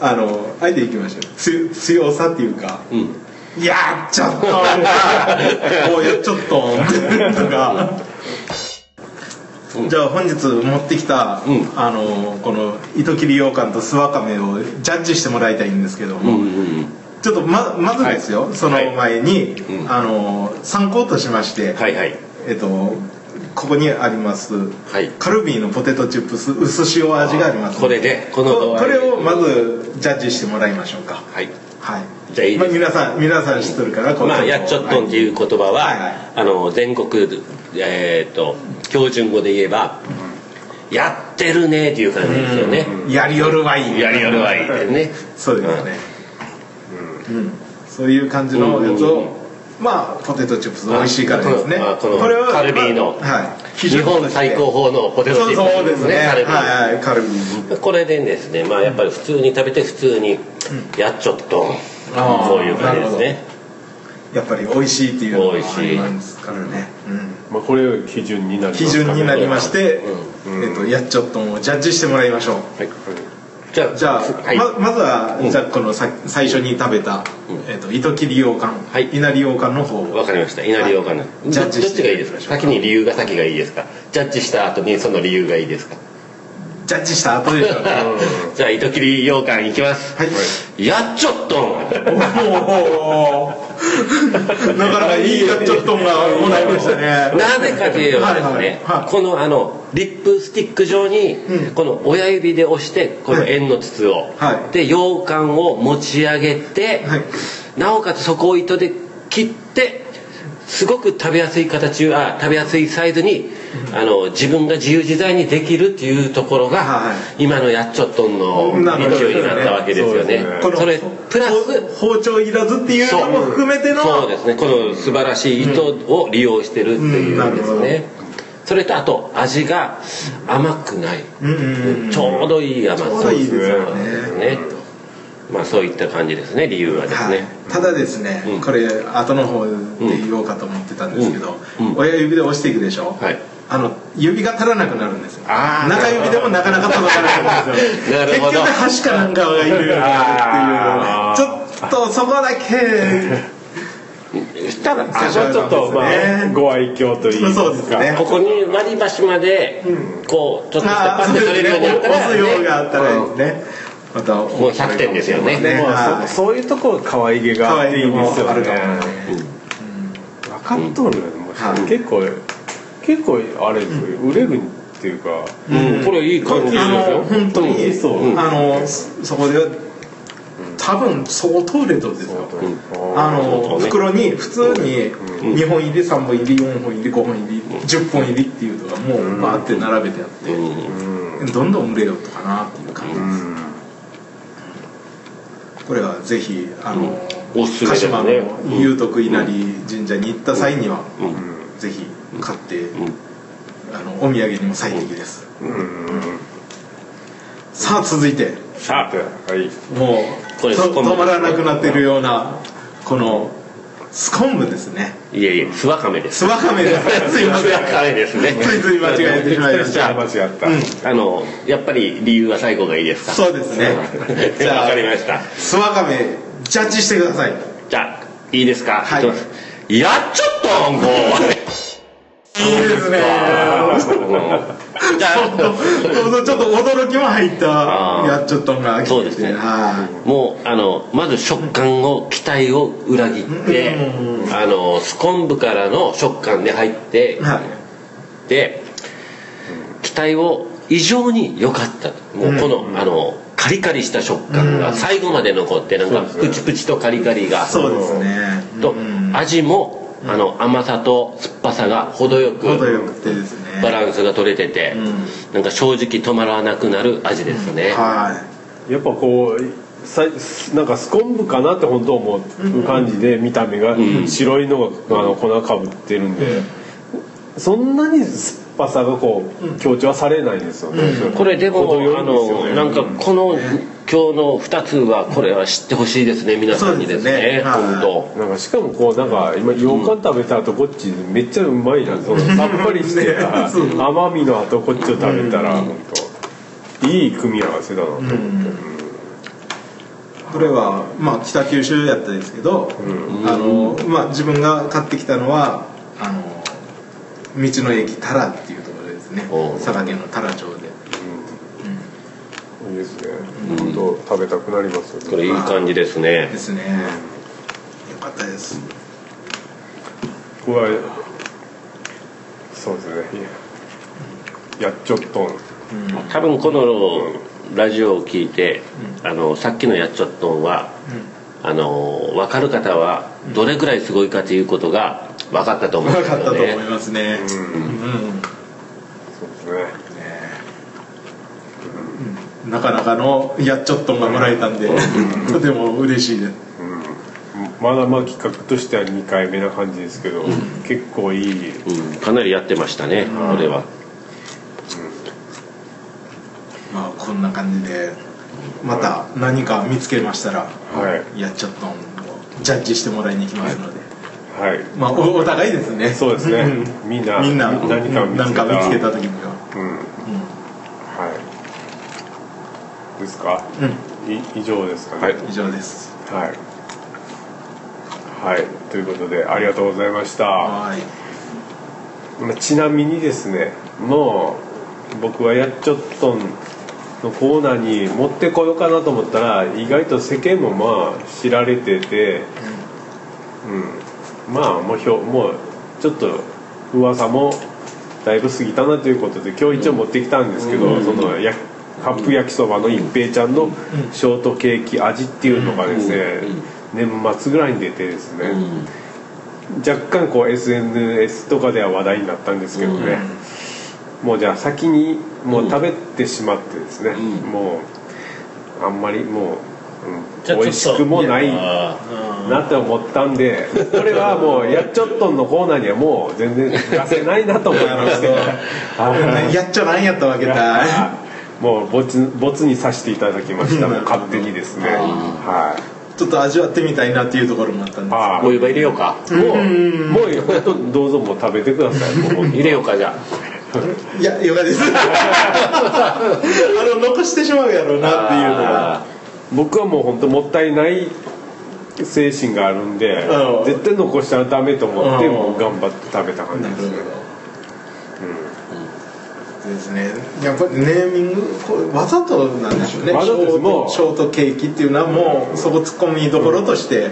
[SPEAKER 2] あのあえていきましょう。つ強さっていうか。
[SPEAKER 3] うん。
[SPEAKER 2] いやちょっと。おいやちょっと。とか。じゃあ本日持ってきた、
[SPEAKER 3] うん。
[SPEAKER 2] あのこの糸切り羊羹と諏訪亀をジャッジしてもらいたいんですけども、
[SPEAKER 3] うんうん
[SPEAKER 2] ちょっとままずですよ、その前に、
[SPEAKER 3] うん。
[SPEAKER 2] あの参考としまして、
[SPEAKER 3] はいはい。
[SPEAKER 2] えっとここにあります、
[SPEAKER 3] はい。
[SPEAKER 2] カルビーのポテトチップス薄塩味があります。
[SPEAKER 3] これでこの
[SPEAKER 2] ここれをまずジャッジしてもらいましょうか。
[SPEAKER 3] はい。
[SPEAKER 2] はい。
[SPEAKER 3] じゃあいいです
[SPEAKER 2] まあ、皆さん皆さん知っとるからこ
[SPEAKER 3] まあやっちょっとんっていう言葉は、
[SPEAKER 2] はいはい。
[SPEAKER 3] あの全国えっ、と標準語で言えば、やってるねっていう感じですよね、
[SPEAKER 2] やりよるはい。い
[SPEAKER 3] やりやるはいいってね。
[SPEAKER 2] そうですね、うん。そういう感じのやつを、まあポテトチップス美味しいからですね。
[SPEAKER 3] あこの
[SPEAKER 2] これは
[SPEAKER 3] カルビーの
[SPEAKER 2] まあはい。
[SPEAKER 3] 日本最高峰のポテトチップス。
[SPEAKER 2] ですね。
[SPEAKER 3] カルビー。
[SPEAKER 2] はいはいカルビー。
[SPEAKER 3] これでですねまあやっぱり普通に食べて普通にやっちょっと、
[SPEAKER 2] あー
[SPEAKER 3] そういう感じですね。
[SPEAKER 2] やっぱり美味しいっていうのが
[SPEAKER 3] 美味しい
[SPEAKER 2] ありますからね、
[SPEAKER 1] まあこれが基準になります
[SPEAKER 2] 基準になりま
[SPEAKER 1] し
[SPEAKER 2] して、えっと、やっちょっともジャッジしてもらいましょう。
[SPEAKER 3] はいじゃあ
[SPEAKER 2] じゃあ、
[SPEAKER 3] はい。
[SPEAKER 2] ままずは、
[SPEAKER 3] うん。
[SPEAKER 2] じゃあこのさ最初に食べた、えっと糸切り羊羹、
[SPEAKER 3] はい。
[SPEAKER 2] 稲荷羊羹の方を。
[SPEAKER 3] わかりました。稲荷羊羹の、
[SPEAKER 2] ジャッジ
[SPEAKER 3] どっちがいいですか？先に理由が先がいいですか？ジャッジした後にその理由がいいですか？
[SPEAKER 2] ジジャッジした後でしょうね。
[SPEAKER 3] じゃあ糸切り羊羹いきます。
[SPEAKER 2] はい。
[SPEAKER 3] やっちょっとん。
[SPEAKER 2] おおなかなかいいちょっとんがもらいましたね。
[SPEAKER 3] なぜかというとですね、このあのリップスティック状に、
[SPEAKER 2] うん。
[SPEAKER 3] この親指で押してこの円の筒を、
[SPEAKER 2] はい。
[SPEAKER 3] で羊羹を持ち上げて、
[SPEAKER 2] はい。
[SPEAKER 3] なおかつそこを糸で切ってすごく食べやすい形あ食べやすいサイズに、あの自分が自由自在にできるっていうところが、
[SPEAKER 2] は
[SPEAKER 3] 今のやっちょっとんの勢いになったわけですよね。
[SPEAKER 1] ね。
[SPEAKER 2] この
[SPEAKER 3] それプラス
[SPEAKER 2] 包丁いらずっていうのも含めての
[SPEAKER 3] そうですね。この素晴らしい糸を利用してるっていう
[SPEAKER 2] うん
[SPEAKER 3] ですね、それとあと味が甘くない、
[SPEAKER 2] うんうんうん
[SPEAKER 3] ちょうどいい甘さ。
[SPEAKER 2] ちょうどいいですよね。
[SPEAKER 3] ねまあそういった感じですね理由はです
[SPEAKER 2] はい。
[SPEAKER 3] ね、
[SPEAKER 2] ただですね、
[SPEAKER 3] うん。
[SPEAKER 2] これ後の方で言おうかと思ってたんですけど、
[SPEAKER 3] うん。うん。
[SPEAKER 2] 親指で押していくでしょ、
[SPEAKER 3] はい。
[SPEAKER 2] あの指が足らなくなるんですよ。中指でもなかなか届かないんですよ。結局端かなんかがいるようになる
[SPEAKER 1] あ
[SPEAKER 2] っていうちょっとそこだけ
[SPEAKER 3] したら
[SPEAKER 1] あちょっとまあご愛嬌といいますか。
[SPEAKER 2] そうですね。
[SPEAKER 3] ここに割り箸までこうちょっとした
[SPEAKER 2] あ
[SPEAKER 3] パッて取れるようになったら、
[SPEAKER 2] 押すようがあったらいいですねまたも
[SPEAKER 3] う100点ですよね。
[SPEAKER 1] まあそそういうところ可愛げがいいですよね
[SPEAKER 2] ね
[SPEAKER 1] 分かっとるよねもし
[SPEAKER 2] はい。
[SPEAKER 1] 結構結構あれですよ。売れるっていうか
[SPEAKER 3] うん。これいい感じです
[SPEAKER 2] あの
[SPEAKER 3] よ
[SPEAKER 2] 本当に
[SPEAKER 1] そう。
[SPEAKER 3] うん。
[SPEAKER 2] あのそそこで多分相当売れとるんですよ。
[SPEAKER 3] うん
[SPEAKER 2] あの
[SPEAKER 3] ね。
[SPEAKER 2] 袋に普通に
[SPEAKER 3] うん。
[SPEAKER 2] 2本入り3本入り4本入り5本入り10本入りっていうのがもうバーって並べてあって
[SPEAKER 3] うん。
[SPEAKER 2] どんどん売れよったかなっていう感じですこれはぜひあの
[SPEAKER 3] おすすめ
[SPEAKER 2] 鹿
[SPEAKER 3] ですね
[SPEAKER 2] 島の祐徳稲荷神社に行った際には
[SPEAKER 3] うん。
[SPEAKER 2] ぜひ買って
[SPEAKER 3] うん。
[SPEAKER 2] あのお土産にも最適です。
[SPEAKER 1] うん。
[SPEAKER 2] さあ続いて。
[SPEAKER 1] さてはい。
[SPEAKER 2] もう止まらなくなってるようなこのスコンブですね。
[SPEAKER 3] いえいえスワカメです。
[SPEAKER 2] スワカメです。すいません
[SPEAKER 3] スワカメですね。
[SPEAKER 2] ついつい間違えてしまいました。
[SPEAKER 1] 間違った。
[SPEAKER 3] あのやっぱり理由は最後がいいですか？
[SPEAKER 2] そうですね。
[SPEAKER 3] じゃあ分かりました。
[SPEAKER 2] スワカメジャッジしてください。
[SPEAKER 3] じゃあいいですか？
[SPEAKER 2] はい。
[SPEAKER 3] やっちょっとんこ
[SPEAKER 2] いいですねちょっと驚きも入ったやっちょっとんが
[SPEAKER 3] そうですね。
[SPEAKER 2] は
[SPEAKER 3] もうあのまず食感を期待を裏切って
[SPEAKER 2] うん。
[SPEAKER 3] あのスコンブからの食感で入って
[SPEAKER 2] いはい。
[SPEAKER 3] で期待を異常に良かったもうこの、あのカリカリした食感が最後まで残ってなんかプチプチとカリカリが。
[SPEAKER 2] そうですね。
[SPEAKER 3] と
[SPEAKER 2] うん。
[SPEAKER 3] 味もあの甘さと酸っぱさが程よく
[SPEAKER 2] 程よくてですね。
[SPEAKER 3] バランスが取れてて
[SPEAKER 2] うん。
[SPEAKER 3] なんか正直止まらなくなる味ですね。
[SPEAKER 2] は
[SPEAKER 1] やっぱこうさなんかスコンブかなって本当思う感じで見た目が。
[SPEAKER 3] ん。
[SPEAKER 1] 白いのがあの粉かぶってるんで。そんなに酸っぱさがこう強調はされないんですよね。
[SPEAKER 3] これでも
[SPEAKER 1] 程よ
[SPEAKER 3] あのなんかこの今日の2つはこれは知ってほしいですね。皆さんにですね。
[SPEAKER 2] ね。はい。
[SPEAKER 3] 本当
[SPEAKER 1] なんかしかもこうなんか今羊羹食べた後こっちめっちゃうまいなそのさっぱりしてた。甘みの後こっちを食べたら本当いい組み合わせだなと思って。
[SPEAKER 2] これはまあ北九州やったんですけど、あのまあ自分が買ってきたのはあの道の駅タラっていうところですね。佐賀県のタラ町で。
[SPEAKER 1] いいですね。本当食べたくなりますよね。
[SPEAKER 3] これいい感じですね。
[SPEAKER 2] ですね。よかったです。
[SPEAKER 1] これはそうですね。やっちょっと
[SPEAKER 3] 多分このラジオを聞いてあのさっきのやっちょっとんはあの分かる方はどれぐらいすごいかということが分かったと思うん
[SPEAKER 2] 分かったと思い
[SPEAKER 3] ね
[SPEAKER 2] ますね。うん、
[SPEAKER 1] そうですね。
[SPEAKER 2] なかなかのやっちょっとがもらえたんでとても嬉しいです
[SPEAKER 1] まだまあ企画としては2回目な感じですけど、結構いい。
[SPEAKER 3] うん、かなりやってましたねこれは。
[SPEAKER 2] まあこんな感じでまた何か見つけましたら、
[SPEAKER 1] はい。
[SPEAKER 2] やっちょっとジャッジしてもらいに行きますので、
[SPEAKER 1] はい
[SPEAKER 2] まあおお互いですね。
[SPEAKER 1] そうですね。
[SPEAKER 2] ん
[SPEAKER 1] みんな
[SPEAKER 2] みんな
[SPEAKER 1] 何かを見つけた。
[SPEAKER 2] つけた時には。
[SPEAKER 1] うん。はい。ですか、
[SPEAKER 2] うん。
[SPEAKER 1] い以上ですかね。
[SPEAKER 3] はい
[SPEAKER 2] 以上です。
[SPEAKER 1] はい。はい。ということでありがとうございました。
[SPEAKER 2] はい。
[SPEAKER 1] まあちなみにですねもう僕はやっちょっとんのコーナーに持ってこようかなと思ったら意外と世間もまあ知られてて、うん、まあもうひょもうちょっと噂もだいぶ過ぎたなということで今日一応持ってきたんですけど、そのやカップ焼きそばの一平ちゃんのショートケーキ味っていうのがですね、年末ぐらいに出てですね、若干こう SNS とかでは話題になったんですけどね、もうじゃあ先にもう食べてしまってですね、もうあんまりもう、うん、美味しくもないなって思ったんでこれはもうやっちょっとんのコーナーにはもう全然出せないなと思いまして。はい。
[SPEAKER 2] やっちゃなんやったわけだ。
[SPEAKER 1] もうボツボツにさせていただきましたもう勝手にですね。はい。
[SPEAKER 2] ちょっと味わってみたいなっていうところもあったんです
[SPEAKER 1] あ
[SPEAKER 3] お湯葉入れようか。
[SPEAKER 1] もうもうどうぞもう食べてください。もう
[SPEAKER 3] 入れようかじゃ
[SPEAKER 2] いやよかです。あの残してしまうやろうなっていうのが。
[SPEAKER 3] あ
[SPEAKER 1] 僕はもう本当もったいない精神があるんで
[SPEAKER 2] うん。
[SPEAKER 1] 絶対残したらダメと思って
[SPEAKER 2] うん。
[SPEAKER 1] もう頑張って食べた感じですね。
[SPEAKER 2] ど。ですね。やっぱりネーミングこれわざとなんでしょうね。
[SPEAKER 1] わざとです。
[SPEAKER 2] ショー
[SPEAKER 1] もう。
[SPEAKER 2] トショートケーキっていうのはもうそこ突っ込みどころとして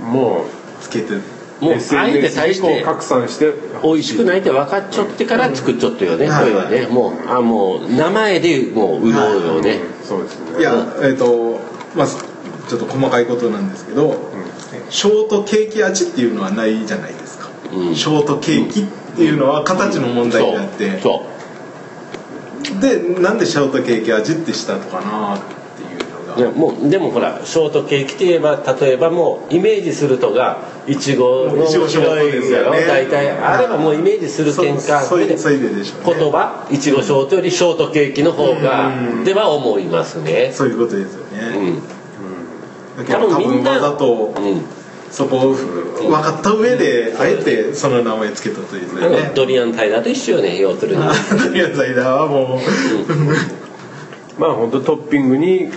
[SPEAKER 1] うん。も
[SPEAKER 2] つけて。
[SPEAKER 3] もうあえて
[SPEAKER 1] SNS にこう
[SPEAKER 3] 対して
[SPEAKER 1] 拡散して。
[SPEAKER 3] 美味しくないって分かっちゃってから作っちゃってよね、
[SPEAKER 2] はい
[SPEAKER 3] これはね。もうあもう名前でもう売ろうよね、
[SPEAKER 1] そうですね。
[SPEAKER 2] いやえっ、とまあちょっと細かいことなんですけど、ショートケーキ味っていうのはないじゃないですか、
[SPEAKER 3] うん。
[SPEAKER 2] ショートケーキっていうのは形の問題であって、
[SPEAKER 3] そう。
[SPEAKER 2] でなんでショートケーキ味ってしたのかなっていうのが、
[SPEAKER 3] ね、もうでもほらショートケーキといえば例えばもうイメージするとがいちごの
[SPEAKER 2] いちごショートです
[SPEAKER 3] 大体あればもうイメージする点か。
[SPEAKER 2] そそいそいで
[SPEAKER 3] 言葉いちごショートよりショートケーキの方が
[SPEAKER 2] うん。
[SPEAKER 3] では思いますね。
[SPEAKER 2] そういうことですよ
[SPEAKER 3] う
[SPEAKER 2] ね、
[SPEAKER 3] ん。
[SPEAKER 2] だけど多
[SPEAKER 3] 多分みんな
[SPEAKER 2] 分わざと
[SPEAKER 3] うん。
[SPEAKER 2] そこを分かった上であえてその名前つけたというね。
[SPEAKER 3] ドリアンタイラーと一緒よね要するに。
[SPEAKER 2] ドリアンサイダーはもう。
[SPEAKER 1] まあ本当トッピングに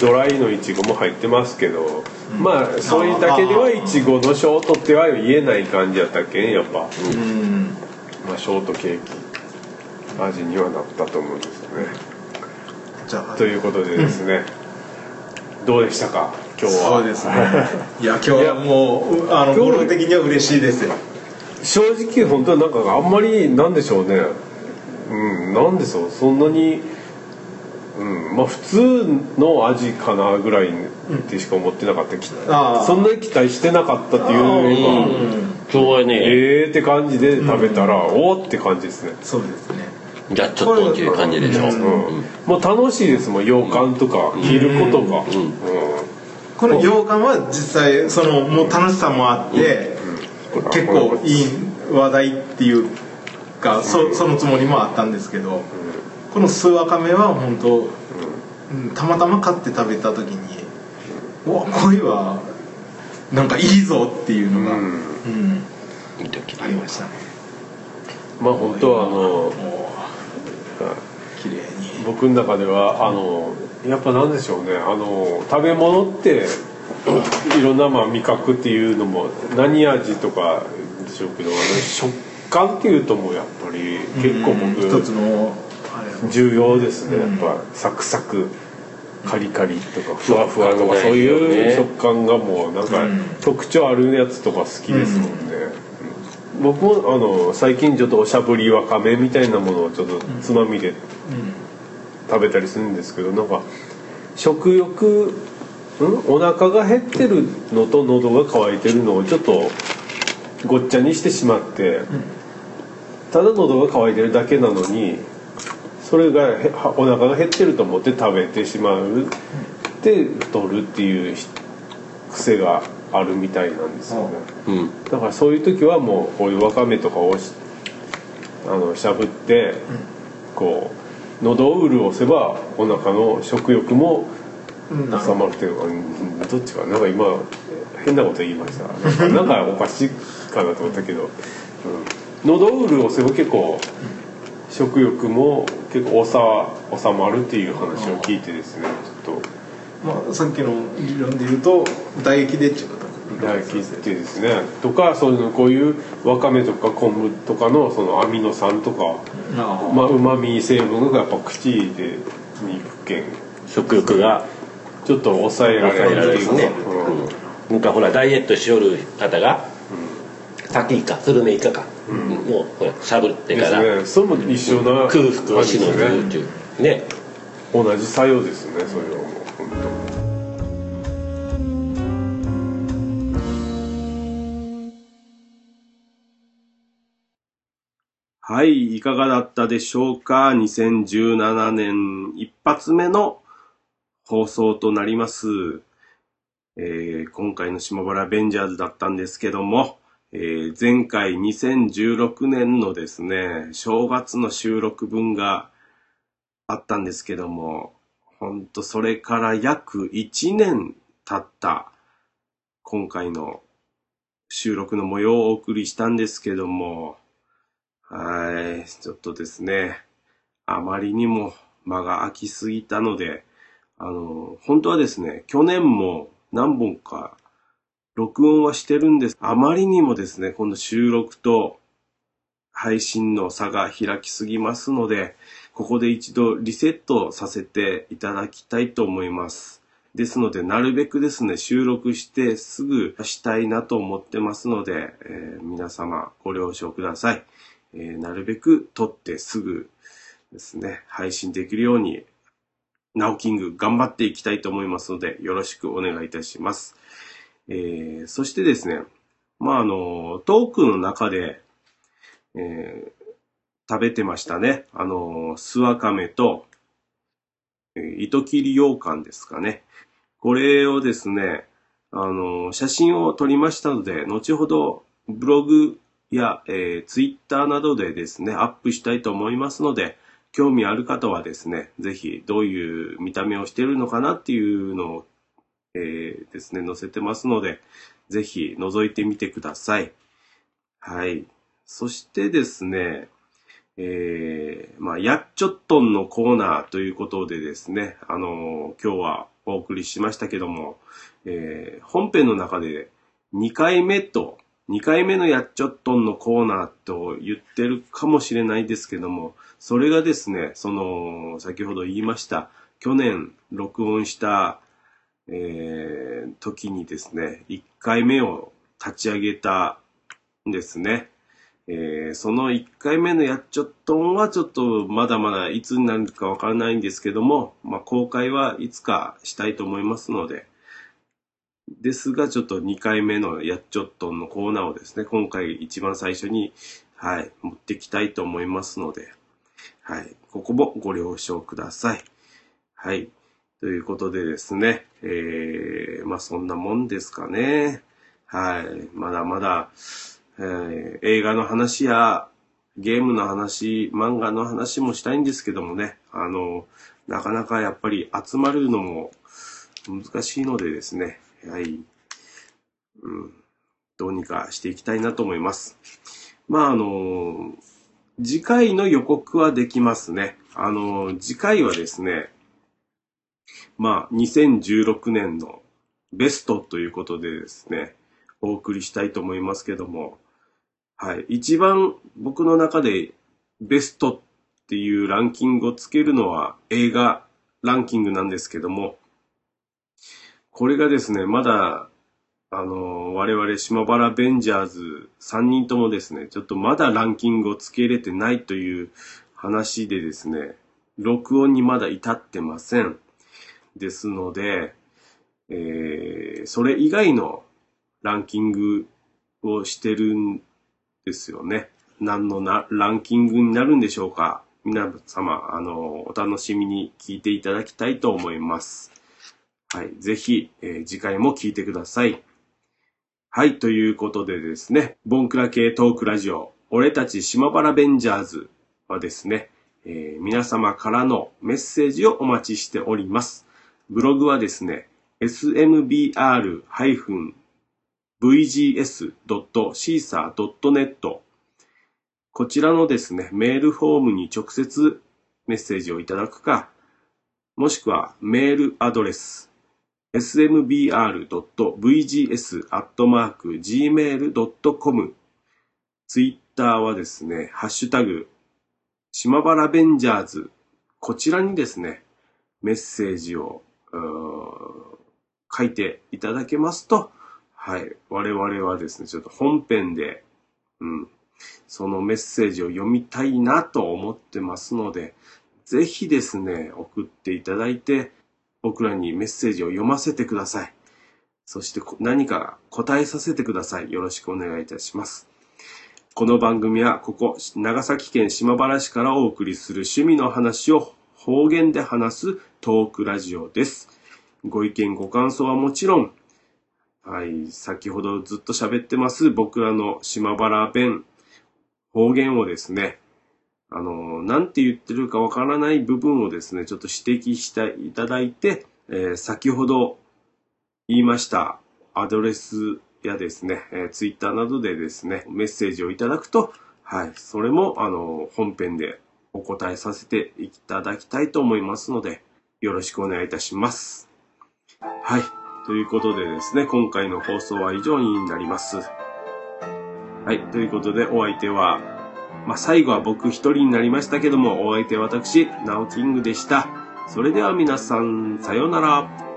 [SPEAKER 1] ドライのいちごも入ってますけど、まあそれだけではいちごのショートっては言えない感じやったっけんやっぱ、
[SPEAKER 2] うん。
[SPEAKER 1] まあ、ショートケーキ。味にはなったと思うんですよね。
[SPEAKER 2] じゃあ
[SPEAKER 1] ということでですね、どうでしたか？今日は。
[SPEAKER 2] そうですね。いや今日はもうあの
[SPEAKER 1] 今日
[SPEAKER 2] 僕的には嬉しいですよ。
[SPEAKER 1] 正直本当はなんかあんまりなんでしょうね。うんなんでしょう。そんなにうん。まあ普通の味かなぐらいってしか思ってなかった、き
[SPEAKER 2] ああ。
[SPEAKER 1] そんなに期待してなかったっていうよりは
[SPEAKER 3] 今日はね
[SPEAKER 1] ええーって感じで食べたら、おおって感じですね。
[SPEAKER 2] そうですね。
[SPEAKER 3] じゃあちょっとっていう感じでしょ。
[SPEAKER 1] うん。もう楽しいですもん洋館とか着ることが、うん。
[SPEAKER 2] この洋館は実際そのもう楽しさもあって、結構いい話題っていうかそそのつもりもあったんですけど、この酢わかめは本当、うんたまたま買って食べた時に「うわこれはなんかいいぞ」っていうのが、
[SPEAKER 1] うん。
[SPEAKER 2] うん
[SPEAKER 3] いい時
[SPEAKER 2] ありましたね。
[SPEAKER 1] まあ本当はあの
[SPEAKER 2] 綺麗に。
[SPEAKER 1] 僕の中ではあのやっぱなんでしょうね。あの食べ物って いろんなまあ味覚っていうのも何味とかでしょうけど食感っていうともうやっぱり結構
[SPEAKER 2] うん一つ
[SPEAKER 1] 僕
[SPEAKER 2] の
[SPEAKER 1] 重要ですねや
[SPEAKER 2] うん。
[SPEAKER 1] っぱサクサクカリカリとかふわふわとかそういう食感がもうなんか
[SPEAKER 2] うん。
[SPEAKER 1] 特徴あるやつとか好きですもんね、うん。僕もあの最近ちょっとおしゃぶりわかめみたいなものをちょっとつまみで食べたりするんですけどなんか食欲ん？お腹が減ってるのと喉が渇いてるのをちょっとごっちゃにしてしまって、ただ喉が渇いてるだけなのにそれがお腹が減ってると思って食べてしまうで太るっていう癖があるみたいなんですよね。
[SPEAKER 3] うん。
[SPEAKER 1] だからそういう時はもうこういうわかめとかをしあのしゃぶって、こう喉を潤せばお腹の食欲も収まるというかうんどっちかなんか今変なこと言いました。なんかおかしいかなと思ったけど、うん、喉を潤せば結構食欲も結構収収まるっていう話を聞いてですねちょっと。
[SPEAKER 2] まあ、さっきの理論で言うと唾液でっていうこと
[SPEAKER 1] 唾液ってですねとかそういうのこういうわかめとか昆布とかのそのアミノ酸とか
[SPEAKER 2] あ
[SPEAKER 1] まあうまみ成分がやっぱ口で肉券
[SPEAKER 3] 食欲が
[SPEAKER 1] ちょっと抑えられるっていう
[SPEAKER 3] るね、うん、なんかほらダイエットしよる方が、さっきかスルメイカか、もうほらしゃぶって
[SPEAKER 1] で
[SPEAKER 3] から、
[SPEAKER 1] すね。それも一緒な
[SPEAKER 3] 空腹をしのぐっていう。ね。
[SPEAKER 1] ね。同じ作用ですね。それはもう本はい、いかがだったでしょうか ?2017 年一発目の放送となります。えー今回の島原ベンジャーズだったんですけども、えー前回2016年のですね、正月の収録分があったんですけども、ほんとそれから約1年経った今回の収録の模様をお送りしたんですけども、はい、ちょっとですね、あまりにも間が空きすぎたので、あの、本当はですね、去年も何本か録音はしてるんです。あまりにもですね、この収録と配信の差が開きすぎますので、ここで一度リセットさせていただきたいと思います。ですので、なるべくですね、収録してすぐしたいなと思ってますので、えー皆様ご了承ください。えーなるべく撮ってすぐですね、配信できるように、ナオキング頑張っていきたいと思いますので、よろしくお願いいたします。えーそしてですね、まあ、あの、トークの中で、えー食べてましたね。あの、スワカメと、え糸切り羊羹ですかね。これをですね、あの、写真を撮りましたので、後ほどブログや、えー、ツイッターなどでですね、アップしたいと思いますので、興味ある方はですね、ぜひどういう見た目をしているのかなっていうのを、えーですね、載せてますので、ぜひ覗いてみてください。はい。そしてですね、えー、まあ、やっちょっとんのコーナーということでですね、あのー今日はお送りしましたけども、えー本編の中で2回目と、2回目のやっちょっとんのコーナーと言ってるかもしれないですけども、それがですね、その、先ほど言いました、去年録音した、えー時にですね、1回目を立ち上げたんですね。えーその1回目のやっちょっとんはちょっとまだまだいつになるかわからないんですけども、まあ、公開はいつかしたいと思いますので、ですがちょっと2回目のやっちょっとんのコーナーをですね、今回一番最初に、はい、持ってきたいと思いますので、はい、ここもご了承ください。はい。ということでですね、えー、まあそんなもんですかね。はい。まだまだ、えー映画の話やゲームの話、漫画の話もしたいんですけどもね、あの、なかなかやっぱり集まるのも難しいのでですね、はい。うん。どうにかしていきたいなと思います。まあ、あの、次回の予告はできますね。あの、次回はですね、まあ、2016年のベストということでですね、お送りしたいと思いますけども、はい。一番僕の中でベストっていうランキングをつけるのは映画ランキングなんですけども、これがですね、まだ、あの、我々島原ベンジャーズ3人ともですね、ちょっとまだランキングをつけれてないという話でですね、録音にまだ至ってません。ですので、えーそれ以外のランキングをしてるんですよね。何のなランキングになるんでしょうか皆様、あの、お楽しみに聞いていただきたいと思います。はい。ぜひ、えー次回も聞いてください。はい。ということでですね、ボンクラ系トークラジオ、俺たち島原ベンジャーズはですね、えー皆様からのメッセージをお待ちしております。ブログはですね、smbr-vgs.caesar.net こちらのですね、メールフォームに直接メッセージをいただくか、もしくはメールアドレス smbr.vgs.gmail.com ツイッターはですね、ハッシュタグ、島原ベンジャーズ、こちらにですね、メッセージを、書いていただけますと、はい。我々はですね、ちょっと本編で、うん。そのメッセージを読みたいなと思ってますので、ぜひですね、送っていただいて、僕らにメッセージを読ませてください。そして何か答えさせてください。よろしくお願いいたします。この番組はここ長崎県島原市からお送りする趣味の話を方言で話すトークラジオです。ご意見ご感想はもちろん、はい、先ほどずっと喋ってます僕らの島原弁、方言をですね、あの、なんて言ってるかわからない部分をですね、ちょっと指摘していただいて、えー、先ほど言いましたアドレスやですね、えー、ツイッターなどでですね、メッセージをいただくと、はい、それも、あの、本編でお答えさせていただきたいと思いますので、よろしくお願いいたします。はい。ということでですね、今回の放送は以上になります。はい。ということで、お相手は、まあ、最後は僕一人になりましたけども、お相手は私、ナオキングでした。それでは皆さん、さようなら。